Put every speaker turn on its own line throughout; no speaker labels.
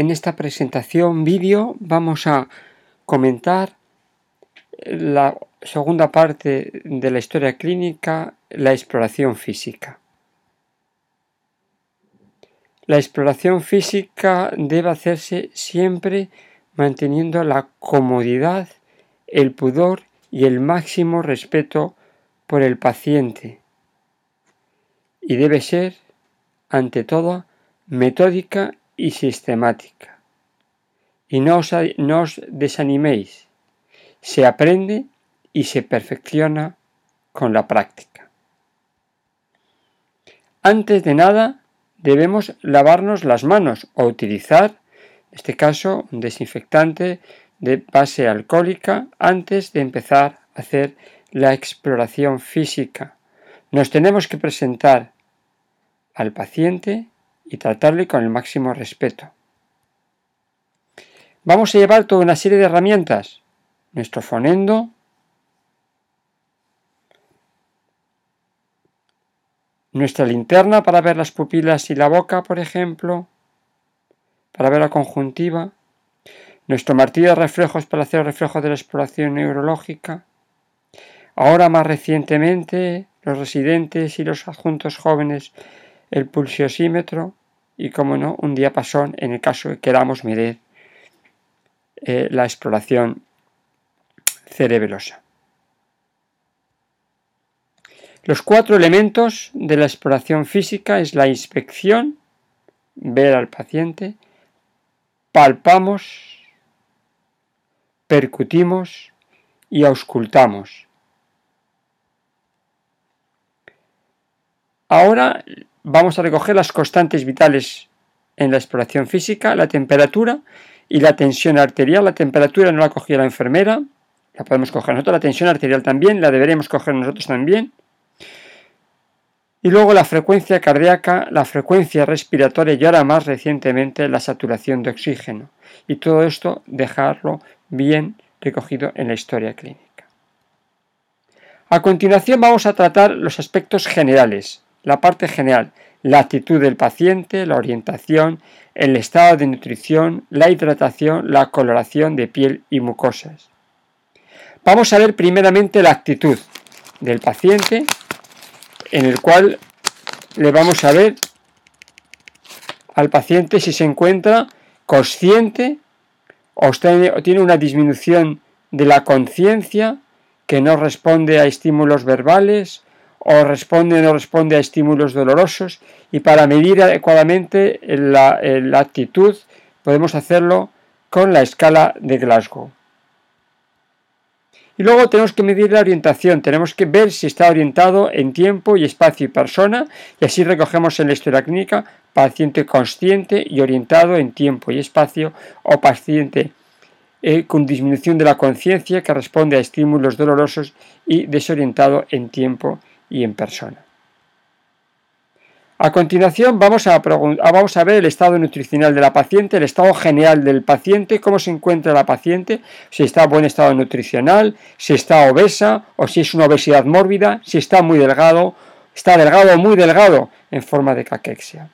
En esta presentación vídeo vamos a comentar la segunda parte de la historia clínica, la exploración física. La exploración física debe hacerse siempre manteniendo la comodidad, el pudor y el máximo respeto por el paciente. Y debe ser, ante todo, metódica y sistemática. Y no os, desaniméis. Se aprende y se perfecciona con la práctica. Antes de nada, debemos lavarnos las manos o utilizar, en este caso, un desinfectante de base alcohólica antes de empezar a hacer la exploración física. Nos tenemos que presentar al paciente y tratarle con el máximo respeto. Vamos a llevar toda una serie de herramientas. Nuestro fonendo, nuestra linterna para ver las pupilas y la boca, por ejemplo, para ver la conjuntiva, nuestro martillo de reflejos para hacer el reflejo de la exploración neurológica, ahora más recientemente los residentes y los adjuntos jóvenes el pulsiosímetro, y, como no, un diapasón en el caso de que queramos medir eh, la exploración cerebelosa. Los cuatro elementos de la exploración física es la inspección, ver al paciente, palpamos, percutimos y auscultamos. Ahora vamos a recoger las constantes vitales en la exploración física, la temperatura y la tensión arterial. La temperatura no la cogía la enfermera, la podemos coger nosotros, la tensión arterial también, la deberemos coger nosotros también. Y luego la frecuencia cardíaca, la frecuencia respiratoria y ahora más recientemente la saturación de oxígeno. Y todo esto dejarlo bien recogido en la historia clínica. A continuación vamos a tratar los aspectos generales, la parte general, la actitud del paciente, la orientación, el estado de nutrición, la hidratación, la coloración de piel y mucosas. Vamos a ver primeramente la actitud del paciente, en el cual le vamos a ver al paciente si se encuentra consciente o tiene una disminución de la conciencia que no responde a estímulos verbales o responde o no responde a estímulos dolorosos y para medir adecuadamente la, la actitud podemos hacerlo con la escala de Glasgow. Y luego tenemos que medir la orientación, tenemos que ver si está orientado en tiempo y espacio y persona, y así recogemos en la historia clínica paciente consciente y orientado en tiempo y espacio o paciente eh, con disminución de la conciencia que responde a estímulos dolorosos y desorientado en tiempo y en persona. A continuación vamos a, vamos a, ver el estado nutricional de la paciente, el estado general del paciente, cómo se encuentra la paciente, si está en buen estado nutricional, si está obesa o si es una obesidad mórbida, si está muy delgado, está delgado o muy delgado en forma de caquexia.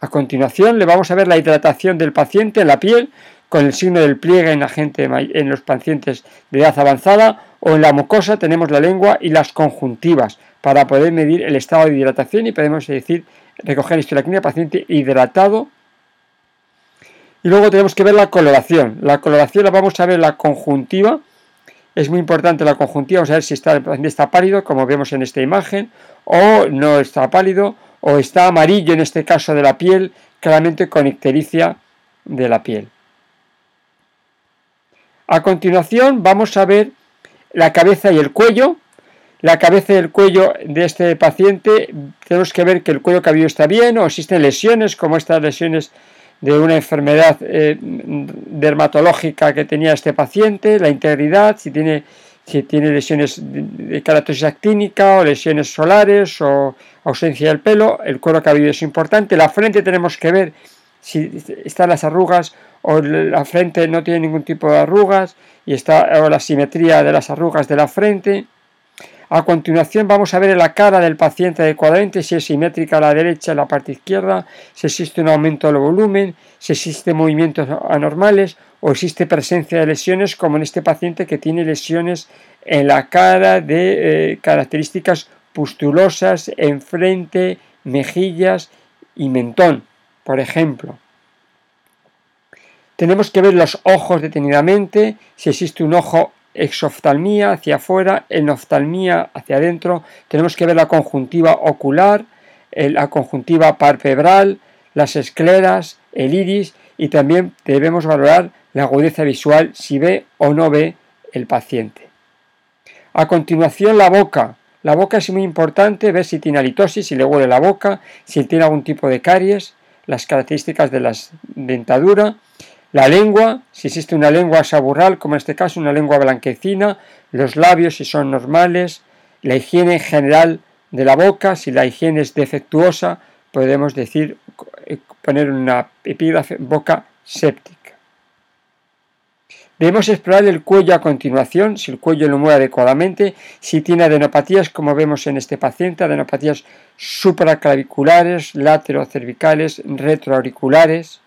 A continuación le vamos a ver la hidratación del paciente en la piel con el signo del pliegue en, la gente, en los pacientes de edad avanzada o en la mucosa tenemos la lengua y las conjuntivas para poder medir el estado de hidratación y podemos decir recoger la paciente hidratado. Y luego tenemos que ver la coloración. La coloración la vamos a ver la conjuntiva. Es muy importante la conjuntiva, vamos a ver si está, el paciente está pálido, como vemos en esta imagen, o no está pálido, o está amarillo en este caso de la piel, claramente con ictericia de la piel. A continuación vamos a ver la cabeza y el cuello. La cabeza y el cuello de este paciente, tenemos que ver que el cuello cabelludo está bien o existen lesiones como estas lesiones de una enfermedad eh, dermatológica que tenía este paciente, la integridad, si tiene si tiene lesiones de característica actínica o lesiones solares o ausencia del pelo, el cuero cabelludo es importante, la frente tenemos que ver si están las arrugas o la frente no tiene ningún tipo de arrugas y está o la simetría de las arrugas de la frente. A continuación vamos a ver en la cara del paciente adecuadamente si es simétrica a la derecha, a la parte izquierda, si existe un aumento del volumen, si existen movimientos anormales o existe presencia de lesiones como en este paciente que tiene lesiones en la cara de eh, características pustulosas en frente, mejillas y mentón, por ejemplo. Tenemos que ver los ojos detenidamente, si existe un ojo exoftalmía hacia afuera, enoftalmía hacia adentro, tenemos que ver la conjuntiva ocular, la conjuntiva palpebral, las escleras, el iris y también debemos valorar la agudeza visual si ve o no ve el paciente. A continuación la boca. La boca es muy importante ver si tiene halitosis, si le huele la boca, si tiene algún tipo de caries, las características de la dentadura. La lengua, si existe una lengua saburral, como en este caso una lengua blanquecina, los labios si son normales, la higiene general de la boca, si la higiene es defectuosa, podemos decir eh, poner una epígrafe boca séptica. Debemos explorar el cuello a continuación, si el cuello lo mueve adecuadamente, si tiene adenopatías como vemos en este paciente, adenopatías supraclaviculares, laterocervicales, retroauriculares.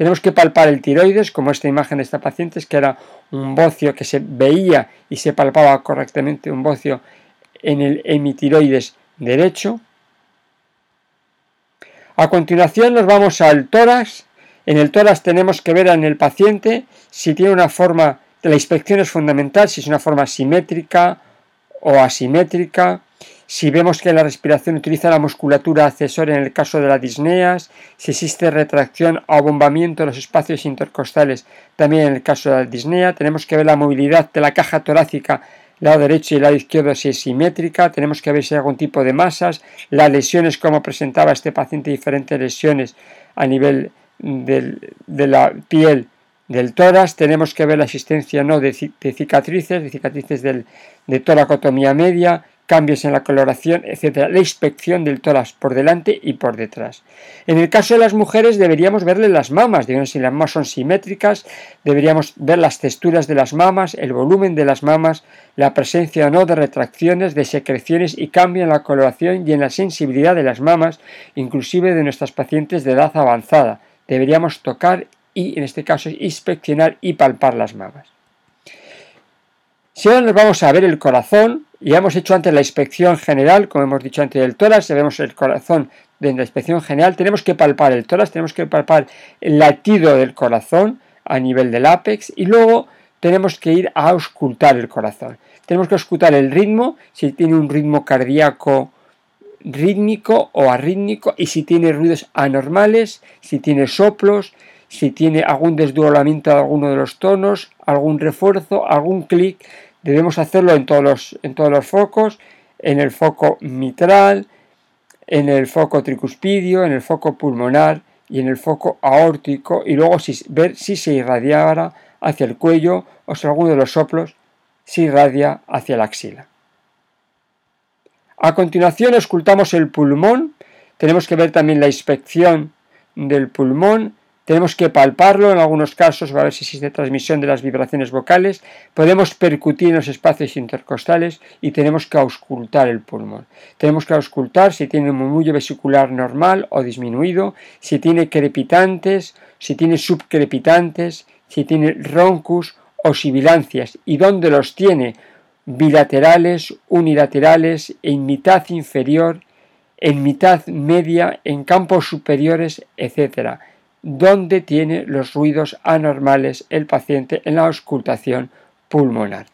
Tenemos que palpar el tiroides, como esta imagen de esta paciente, que era un bocio que se veía y se palpaba correctamente, un bocio en el hemitiroides derecho. A continuación nos vamos al tórax. En el tórax tenemos que ver en el paciente si tiene una forma, la inspección es fundamental, si es una forma simétrica o asimétrica, si vemos que la respiración utiliza la musculatura accesoria en el caso de la disneas, si existe retracción o abombamiento de los espacios intercostales también en el caso de la disnea, tenemos que ver la movilidad de la caja torácica lado derecho y lado izquierdo si es simétrica, tenemos que ver si hay algún tipo de masas, las lesiones como presentaba este paciente, diferentes lesiones a nivel de la piel del tórax, tenemos que ver la existencia no de, cicatrices, de cicatrices de toracotomía media, cambios en la coloración, etc. La inspección del tórax por delante y por detrás. En el caso de las mujeres deberíamos verle las mamas, digamos si las mamas son simétricas, deberíamos ver las texturas de las mamas, el volumen de las mamas, la presencia o no de retracciones, de secreciones y cambio en la coloración y en la sensibilidad de las mamas, inclusive de nuestras pacientes de edad avanzada. Deberíamos tocar y en este caso inspeccionar y palpar las mamas. Si ahora nos vamos a ver el corazón, ya hemos hecho antes la inspección general, como hemos dicho antes del tórax, vemos el corazón de la inspección general, tenemos que palpar el tórax, tenemos que palpar el latido del corazón a nivel del ápex y luego tenemos que ir a auscultar el corazón. Tenemos que auscultar el ritmo, si tiene un ritmo cardíaco rítmico o arrítmico y si tiene ruidos anormales, si tiene soplos, si tiene algún desdoblamiento de alguno de los tonos, algún refuerzo, algún clic, debemos hacerlo en todos, los, en todos los focos, en el foco mitral, en el foco tricuspidio, en el foco pulmonar y en el foco aórtico y luego ver si se irradiara hacia el cuello o si alguno de los soplos se irradia hacia la axila. A continuación escultamos el pulmón, tenemos que ver también la inspección del pulmón, tenemos que palparlo en algunos casos para ver si existe transmisión de las vibraciones vocales. Podemos percutir en los espacios intercostales y tenemos que auscultar el pulmón. Tenemos que auscultar si tiene un murmullo vesicular normal o disminuido, si tiene crepitantes, si tiene subcrepitantes, si tiene roncus o sibilancias y dónde los tiene bilaterales, unilaterales, en mitad inferior, en mitad media, en campos superiores, etc donde tiene los ruidos anormales el paciente en la auscultación pulmonar.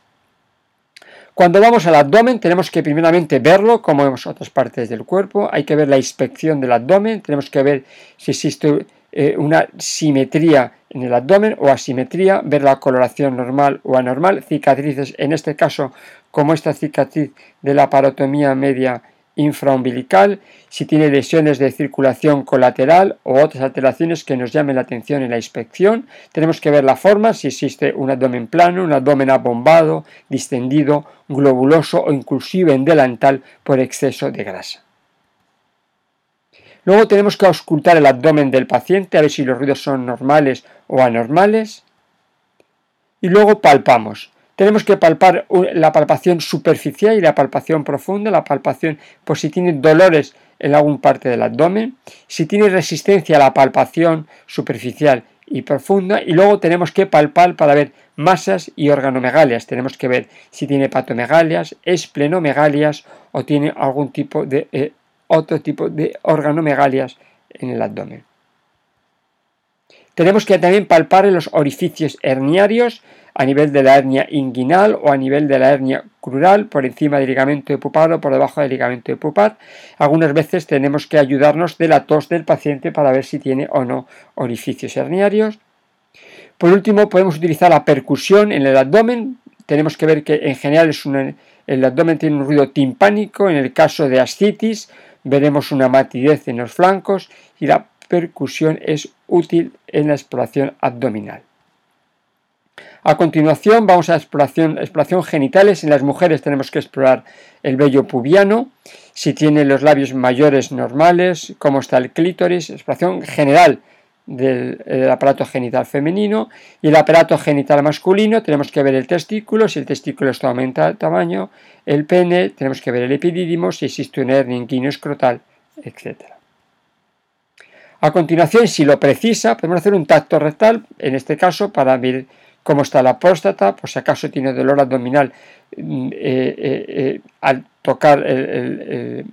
Cuando vamos al abdomen tenemos que primeramente verlo como vemos otras partes del cuerpo, hay que ver la inspección del abdomen, tenemos que ver si existe eh, una simetría en el abdomen o asimetría, ver la coloración normal o anormal, cicatrices, en este caso como esta cicatriz de la parotomía media infraumbilical, si tiene lesiones de circulación colateral o otras alteraciones que nos llamen la atención en la inspección. Tenemos que ver la forma, si existe un abdomen plano, un abdomen abombado, distendido, globuloso o inclusive en delantal por exceso de grasa. Luego tenemos que auscultar el abdomen del paciente a ver si los ruidos son normales o anormales. Y luego palpamos. Tenemos que palpar la palpación superficial y la palpación profunda, la palpación por si tiene dolores en alguna parte del abdomen, si tiene resistencia a la palpación superficial y profunda, y luego tenemos que palpar para ver masas y organomegalias. Tenemos que ver si tiene patomegalias, esplenomegalias o tiene algún tipo de eh, otro tipo de organomegalias en el abdomen. Tenemos que también palpar los orificios herniarios a nivel de la hernia inguinal o a nivel de la hernia crural, por encima del ligamento de pupar o por debajo del ligamento de pupar. Algunas veces tenemos que ayudarnos de la tos del paciente para ver si tiene o no orificios herniarios. Por último, podemos utilizar la percusión en el abdomen. Tenemos que ver que en general es el abdomen tiene un ruido timpánico. En el caso de ascitis, veremos una matidez en los flancos y la percusión es útil en la exploración abdominal. A continuación vamos a exploración, exploración genitales. En las mujeres tenemos que explorar el vello pubiano, si tiene los labios mayores normales, cómo está el clítoris, exploración general del, aparato genital femenino y el aparato genital masculino tenemos que ver el testículo, si el testículo está aumenta de tamaño, el pene, tenemos que ver el epidídimo, si existe una hernia escrotal, etc. A continuación, si lo precisa, podemos hacer un tacto rectal, en este caso para ver cómo está la próstata, por si acaso tiene dolor abdominal mm, eh, eh, eh, al tocar el,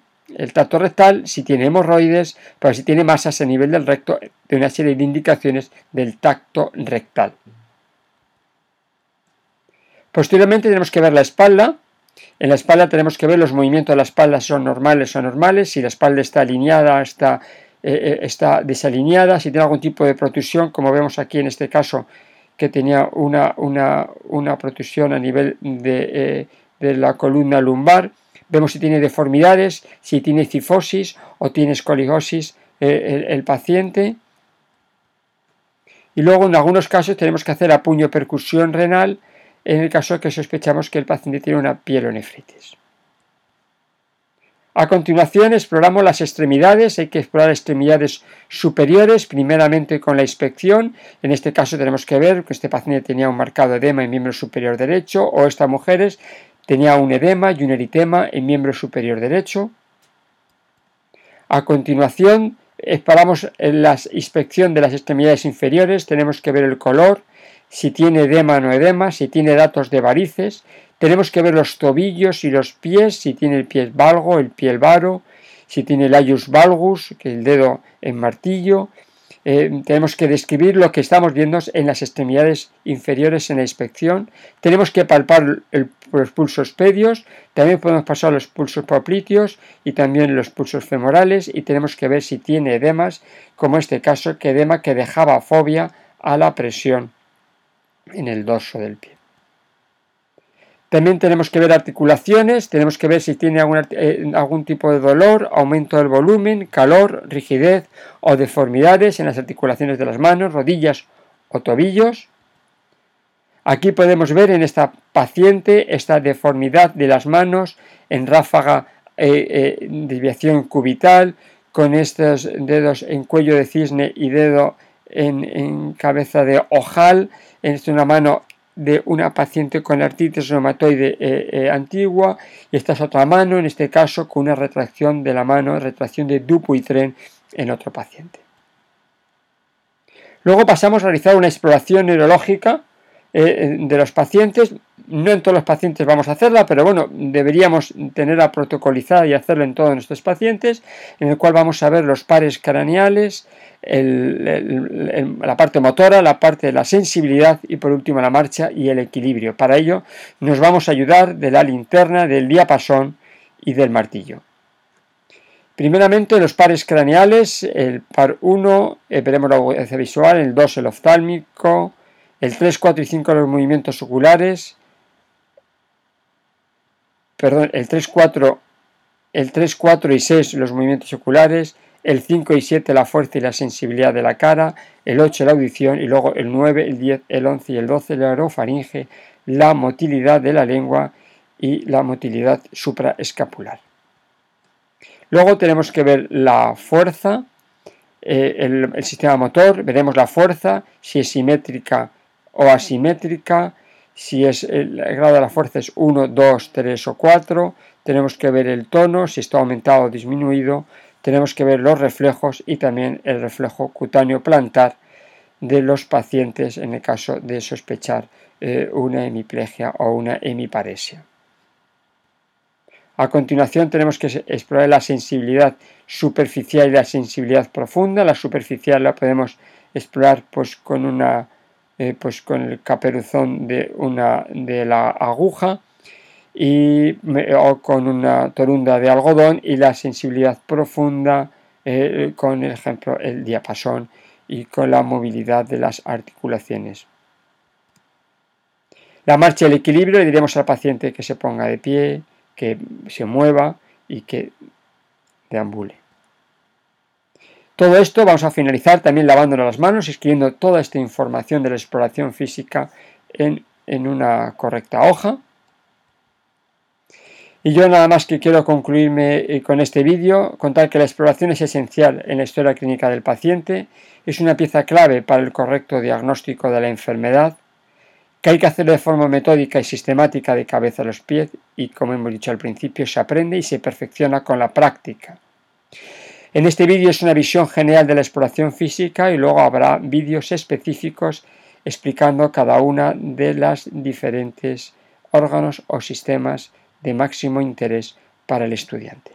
tacto rectal, si tiene hemorroides, pero si tiene masas a nivel del recto, de una serie de indicaciones del tacto rectal. Posteriormente tenemos que ver la espalda. En la espalda tenemos que ver los movimientos de la espalda son normales o anormales, si la espalda está alineada, está, eh, eh, está desalineada, si tiene algún tipo de protrusión, como vemos aquí en este caso, que tenía una, una, protrusión a nivel de, eh, de la columna lumbar Vemos si tiene deformidades, si tiene cifosis o tiene escoliosis eh, el, paciente. Y luego en algunos casos tenemos que hacer a puño percusión renal en el caso que sospechamos que el paciente tiene una pielonefritis. A continuación exploramos las extremidades, hay que explorar extremidades superiores, primeramente con la inspección, en este caso tenemos que ver que este paciente tenía un marcado edema en miembro superior derecho o estas mujeres Tenía un edema y un eritema en miembro superior derecho. A continuación, en la inspección de las extremidades inferiores, tenemos que ver el color, si tiene edema o no edema, si tiene datos de varices, tenemos que ver los tobillos y los pies, si tiene el pie valgo, el pie varo, si tiene el ayus valgus, que el dedo en martillo, eh, tenemos que describir lo que estamos viendo en las extremidades inferiores en la inspección. Tenemos que palpar los pulsos pedios, también podemos pasar los pulsos popliteos y también los pulsos femorales y tenemos que ver si tiene edemas, como este caso, que edema que dejaba fobia a la presión en el dorso del pie. También tenemos que ver articulaciones, tenemos que ver si tiene eh, algún, tipo de dolor, aumento del volumen, calor, rigidez o deformidades en las articulaciones de las manos, rodillas o tobillos. Aquí podemos ver en esta paciente esta deformidad de las manos en ráfaga, eh, eh, desviación cubital, con estos dedos en cuello de cisne y dedo en, cabeza de ojal, en una mano de una paciente con artritis reumatoide eh, eh, antigua y esta es otra mano, en este caso con una retracción de la mano, retracción de Dupuytren en otro paciente. Luego pasamos a realizar una exploración neurológica eh, de los pacientes. No en todos los pacientes vamos a hacerla, pero bueno, deberíamos tenerla protocolizada y hacerlo en todos nuestros pacientes, en el cual vamos a ver los pares craneales, la parte motora, la parte de la sensibilidad y por último la marcha y el equilibrio. Para ello nos vamos a ayudar de la linterna, del diapasón y del martillo. Primeramente los pares craneales, el par 1, eh, veremos la audiencia visual, el 2 el oftálmico, el 3, 4 y 5 los movimientos oculares, perdón, el 3, 4 el 3, 4 y 6 los movimientos oculares, el 5 y 7 la fuerza y la sensibilidad de la cara, el 8 la audición. Y luego el 9, el 10, el 11 y el 12 la orofaringe, la motilidad de la lengua y la motilidad supraescapular. Luego tenemos que ver la fuerza, eh, el, sistema motor, veremos la fuerza, si es simétrica o asimétrica, si es el, grado de la fuerza es 1, 2, 3 o 4, tenemos que ver el tono, si está aumentado o disminuido, tenemos que ver los reflejos y también el reflejo cutáneo plantar de los pacientes en el caso de sospechar eh, una hemiplegia o una hemiparesia. A continuación tenemos que explorar la sensibilidad superficial y la sensibilidad profunda. La superficial la podemos explorar pues, con, una, eh, pues, con el caperuzón de, una, de la aguja y, o con una torunda de algodón y la sensibilidad profunda eh, con el ejemplo el diapasón y con la movilidad de las articulaciones. La marcha y el equilibrio le diremos al paciente que se ponga de pie, que se mueva y que deambule. Todo esto vamos a finalizar también lavándonos las manos, escribiendo toda esta información de la exploración física en, en una correcta hoja. Y yo nada más que quiero concluirme eh, con este vídeo, contar que la exploración es esencial en la historia clínica del paciente, es una pieza clave para el correcto diagnóstico de la enfermedad, que hay que hacerlo de forma metódica y sistemática de cabeza a los pies y como hemos dicho al principio se aprende y se perfecciona con la práctica. En este vídeo es una visión general de la exploración física y luego habrá vídeos específicos explicando cada una de las diferentes órganos o sistemas de máximo interés para el estudiante.